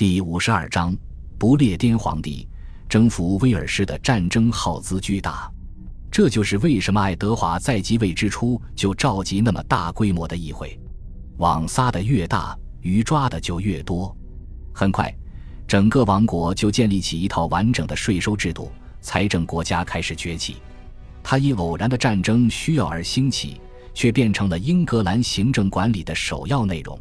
第五十二章：不列颠皇帝征服威尔士的战争耗资巨大。这就是为什么爱德华在即位之初就召集那么大规模的议会。网撒的越大，鱼抓的就越多。很快，整个王国就建立起一套完整的税收制度，财政国家开始崛起。它因偶然的战争需要而兴起。却变成了英格兰行政管理的首要内容。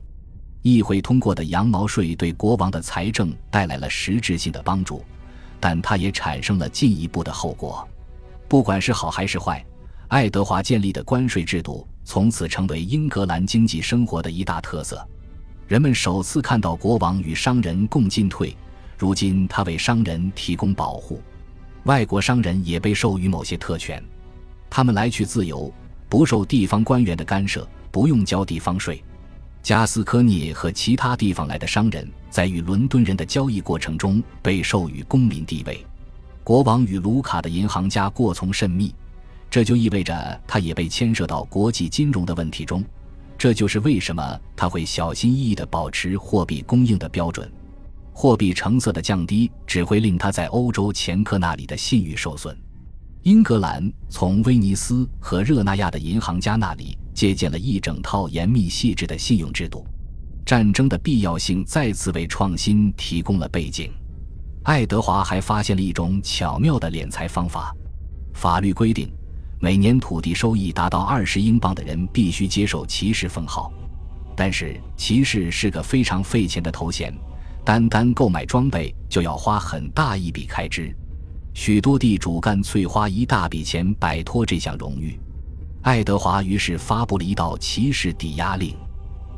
议会通过的羊毛税对国王的财政带来了实质性的帮助，但它也产生了进一步的后果。不管是好还是坏，爱德华建立的关税制度从此成为英格兰经济生活的一大特色。人们首次看到国王与商人共进退，如今他为商人提供保护，外国商人也被授予某些特权，他们来去自由。不受地方官员的干涉，不用交地方税。加斯科涅和其他地方来的商人，在与伦敦人的交易过程中被授予公民地位。国王与卢卡的银行家过从甚密，这就意味着他也被牵涉到国际金融的问题中。这就是为什么他会小心翼翼地保持货币供应的标准。货币成色的降低只会令他在欧洲前客那里的信誉受损。英格兰从威尼斯和热那亚的银行家那里借鉴了一整套严密细致的信用制度。战争的必要性再次为创新提供了背景。爱德华还发现了一种巧妙的敛财方法：法律规定，每年土地收益达到二十英镑的人必须接受骑士封号。但是，骑士是个非常费钱的头衔，单单购买装备就要花很大一笔开支。许多地主干脆花一大笔钱摆脱这项荣誉。爱德华于是发布了一道骑士抵押令，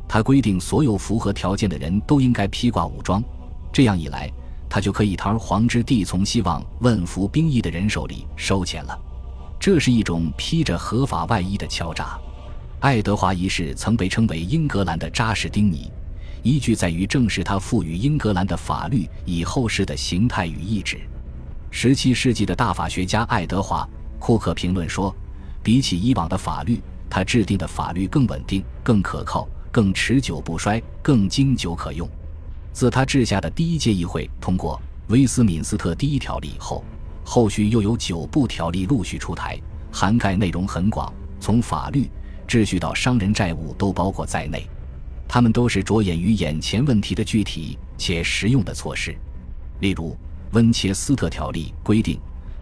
他规定所有符合条件的人都应该披挂武装。这样一来，他就可以堂而皇之地从希望问服兵役的人手里收钱了。这是一种披着合法外衣的敲诈。爱德华一世曾被称为英格兰的扎什丁尼，依据在于正是他赋予英格兰的法律以后世的形态与意志。十七世纪的大法学家爱德华·库克评论说：“比起以往的法律，他制定的法律更稳定、更可靠、更持久不衰、更经久可用。”自他治下的第一届议会通过《威斯敏斯特第一条例》后，后续又有九部条例陆续出台，涵盖内容很广，从法律、秩序到商人债务都包括在内。他们都是着眼于眼前问题的具体且实用的措施，例如。温切斯特条例规定，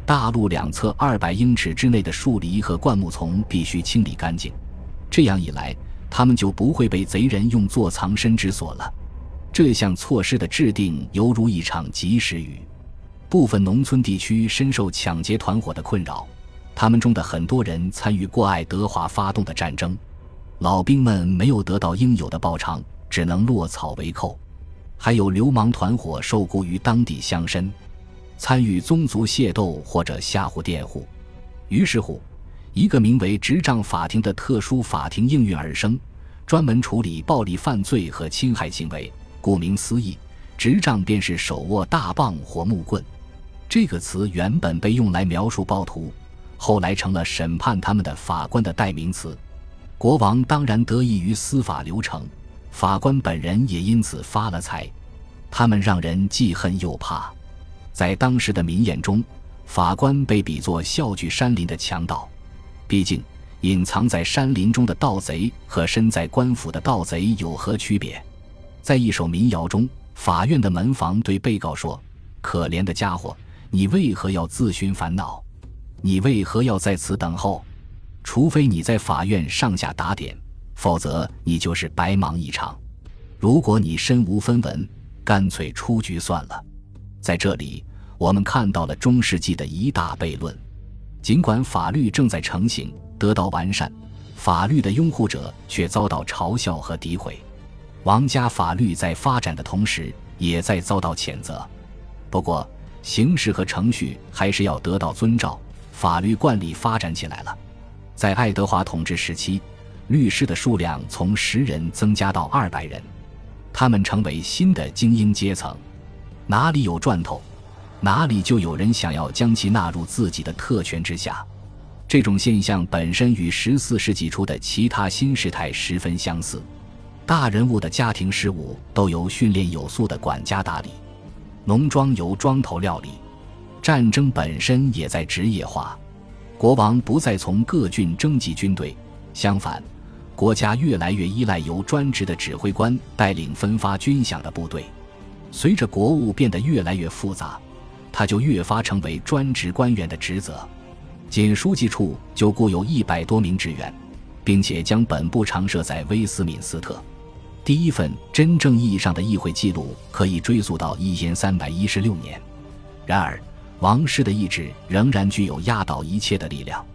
大陆两侧二百英尺之内的树篱和灌木丛必须清理干净。这样一来，他们就不会被贼人用作藏身之所了。这项措施的制定犹如一场及时雨。部分农村地区深受抢劫团伙的困扰，他们中的很多人参与过爱德华发动的战争。老兵们没有得到应有的报偿，只能落草为寇。还有流氓团伙受雇于当地乡绅，参与宗族械斗或者吓唬佃户。于是乎，一个名为执仗法庭的特殊法庭应运而生，专门处理暴力犯罪和侵害行为。顾名思义，执仗便是手握大棒或木棍。这个词原本被用来描述暴徒，后来成了审判他们的法官的代名词。国王当然得益于司法流程。法官本人也因此发了财，他们让人既恨又怕。在当时的民眼中，法官被比作笑聚山林的强盗。毕竟，隐藏在山林中的盗贼和身在官府的盗贼有何区别？在一首民谣中，法院的门房对被告说：“可怜的家伙，你为何要自寻烦恼？你为何要在此等候？除非你在法院上下打点。”否则，你就是白忙一场。如果你身无分文，干脆出局算了。在这里，我们看到了中世纪的一大悖论。尽管法律正在成型，得到完善，法律的拥护者却遭到嘲笑和诋毁。王家法律在发展的同时，也在遭到谴责。不过，形式和程序还是要得到遵照。法律惯例发展起来了。在爱德华统治时期。律师的数量从十人增加到二百人，他们成为新的精英阶层。哪里有赚头，哪里就有人想要将其纳入自己的特权之下。这种现象本身与十四世纪初的其他新事态十分相似。大人物的家庭事务都由训练有素的管家打理，农庄由庄头料理，战争本身也在职业化。国王不再从各郡征集军队，相反，国家越来越依赖由专职的指挥官带领分发军饷的部队。随着国务变得越来越复杂，他就越发成为专职官员的职责。仅书记处就雇有一百多名职员，并且将本部常设在威斯敏斯特。第一份真正意义上的议会记录可以追溯到一千三百一十六年。然而。王室的意志仍然具有压倒一切的力量。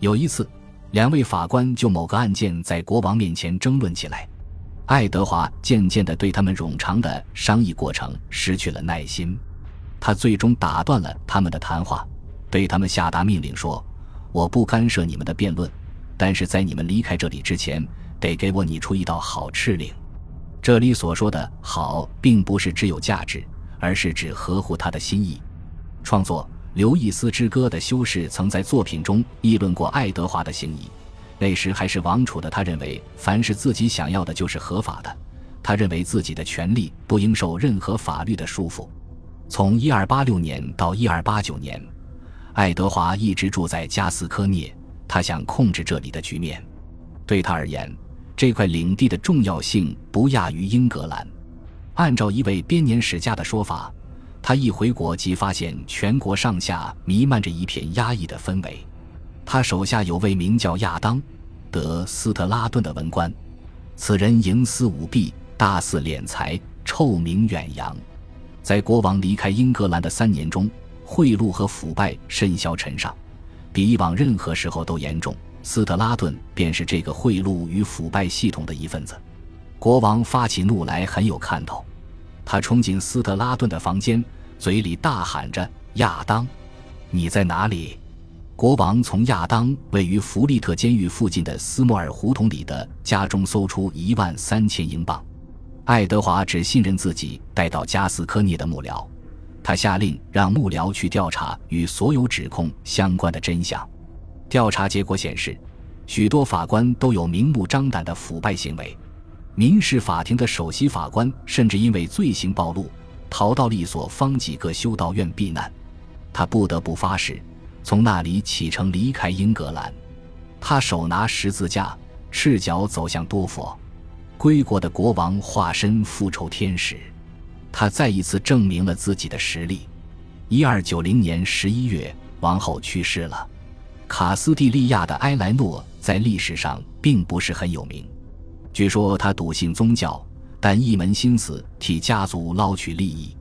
有一次，两位法官就某个案件在国王面前争论起来。爱德华渐渐地对他们冗长的商议过程失去了耐心，他最终打断了他们的谈话，对他们下达命令说：“我不干涉你们的辩论，但是在你们离开这里之前，得给我拟出一道好敕令。”这里所说的好，并不是只有价值，而是指合乎他的心意。创作《刘易斯之歌》的修士曾在作品中议论过爱德华的行仪。那时还是王储的他，认为凡是自己想要的，就是合法的。他认为自己的权利不应受任何法律的束缚。从1286年到1289年，爱德华一直住在加斯科涅，他想控制这里的局面。对他而言，这块领地的重要性不亚于英格兰。按照一位编年史家的说法。他一回国即发现全国上下弥漫着一片压抑的氛围。他手下有位名叫亚当·德斯特拉顿的文官，此人营私舞弊，大肆敛财，臭名远扬。在国王离开英格兰的三年中，贿赂和腐败甚嚣尘上，比以往任何时候都严重。斯特拉顿便是这个贿赂与腐败系统的一份子。国王发起怒来很有看头。他冲进斯特拉顿的房间，嘴里大喊着：“亚当，你在哪里？”国王从亚当位于弗利特监狱附近的斯莫尔胡同里的家中搜出一万三千英镑。爱德华只信任自己带到加斯科涅的幕僚，他下令让幕僚去调查与所有指控相关的真相。调查结果显示，许多法官都有明目张胆的腐败行为。民事法庭的首席法官甚至因为罪行暴露，逃到了一所方几个修道院避难。他不得不发誓，从那里启程离开英格兰。他手拿十字架，赤脚走向多佛。归国的国王化身复仇天使，他再一次证明了自己的实力。一二九零年十一月，王后去世了。卡斯蒂利亚的埃莱诺在历史上并不是很有名。据说他笃信宗教，但一门心思替家族捞取利益。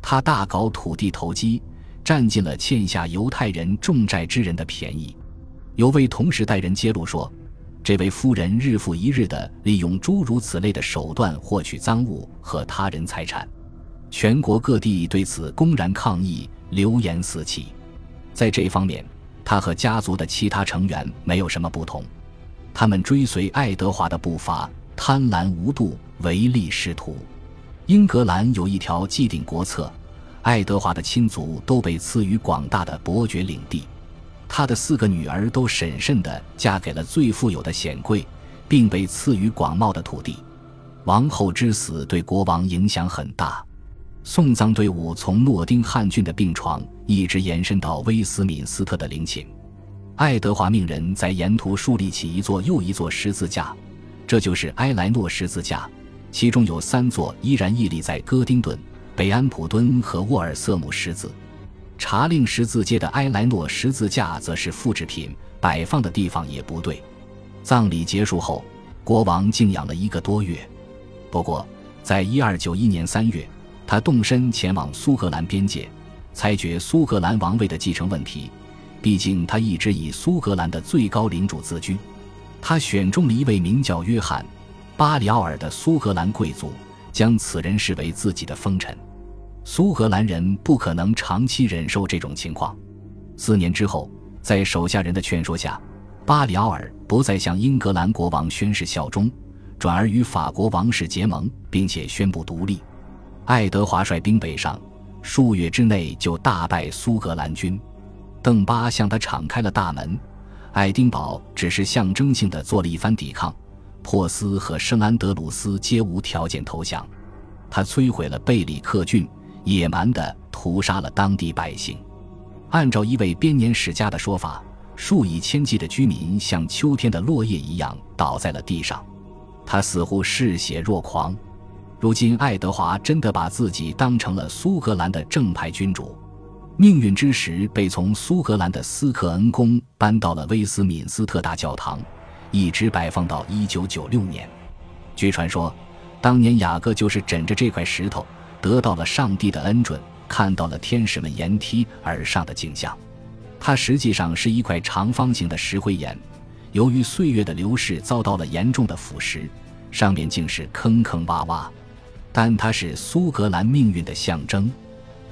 他大搞土地投机，占尽了欠下犹太人重债之人的便宜。有位同时代人揭露说，这位夫人日复一日地利用诸如此类的手段获取赃物和他人财产。全国各地对此公然抗议，流言四起。在这方面，他和家族的其他成员没有什么不同。他们追随爱德华的步伐，贪婪无度，唯利是图。英格兰有一条既定国策：爱德华的亲族都被赐予广大的伯爵领地，他的四个女儿都审慎地嫁给了最富有的显贵，并被赐予广袤的土地。王后之死对国王影响很大，送葬队伍从诺丁汉郡的病床一直延伸到威斯敏斯特的陵寝。爱德华命人在沿途树立起一座又一座十字架，这就是埃莱诺十字架。其中有三座依然屹立在戈丁顿、北安普敦和沃尔瑟姆十字。查令十字街的埃莱诺十字架则是复制品，摆放的地方也不对。葬礼结束后，国王静养了一个多月。不过，在一二九一年三月，他动身前往苏格兰边界，裁决苏格兰王位的继承问题。毕竟他一直以苏格兰的最高领主自居，他选中了一位名叫约翰·巴里奥尔的苏格兰贵族，将此人视为自己的封臣。苏格兰人不可能长期忍受这种情况。四年之后，在手下人的劝说下，巴里奥尔不再向英格兰国王宣誓效忠，转而与法国王室结盟，并且宣布独立。爱德华率兵北上，数月之内就大败苏格兰军。邓巴向他敞开了大门，爱丁堡只是象征性的做了一番抵抗，珀斯和圣安德鲁斯皆无条件投降。他摧毁了贝里克郡，野蛮地屠杀了当地百姓。按照一位编年史家的说法，数以千计的居民像秋天的落叶一样倒在了地上。他似乎嗜血若狂。如今，爱德华真的把自己当成了苏格兰的正牌君主。命运之石被从苏格兰的斯克恩宫搬到了威斯敏斯特大教堂，一直摆放到1996年。据传说。当年雅各就是枕着这块石头，得到了上帝的恩准，看到了天使们沿梯而上的景象。它实际上是一块长方形的石灰岩，由于岁月的流逝遭到了严重的腐蚀，上面竟是坑坑洼洼。但它是苏格兰命运的象征。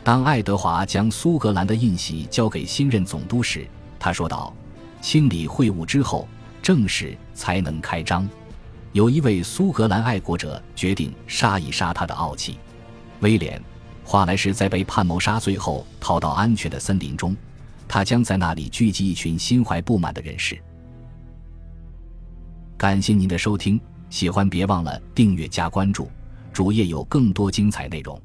当爱德华将苏格兰的印玺交给新任总督时，他说道：“清理秽物之后，正式才能开张。”有一位苏格兰爱国者决定杀一杀他的傲气。威廉·华莱士在被判谋杀罪后逃到安全的森林中，他将在那里聚集一群心怀不满的人士。感谢您的收听，喜欢别忘了订阅加关注，主页有更多精彩内容。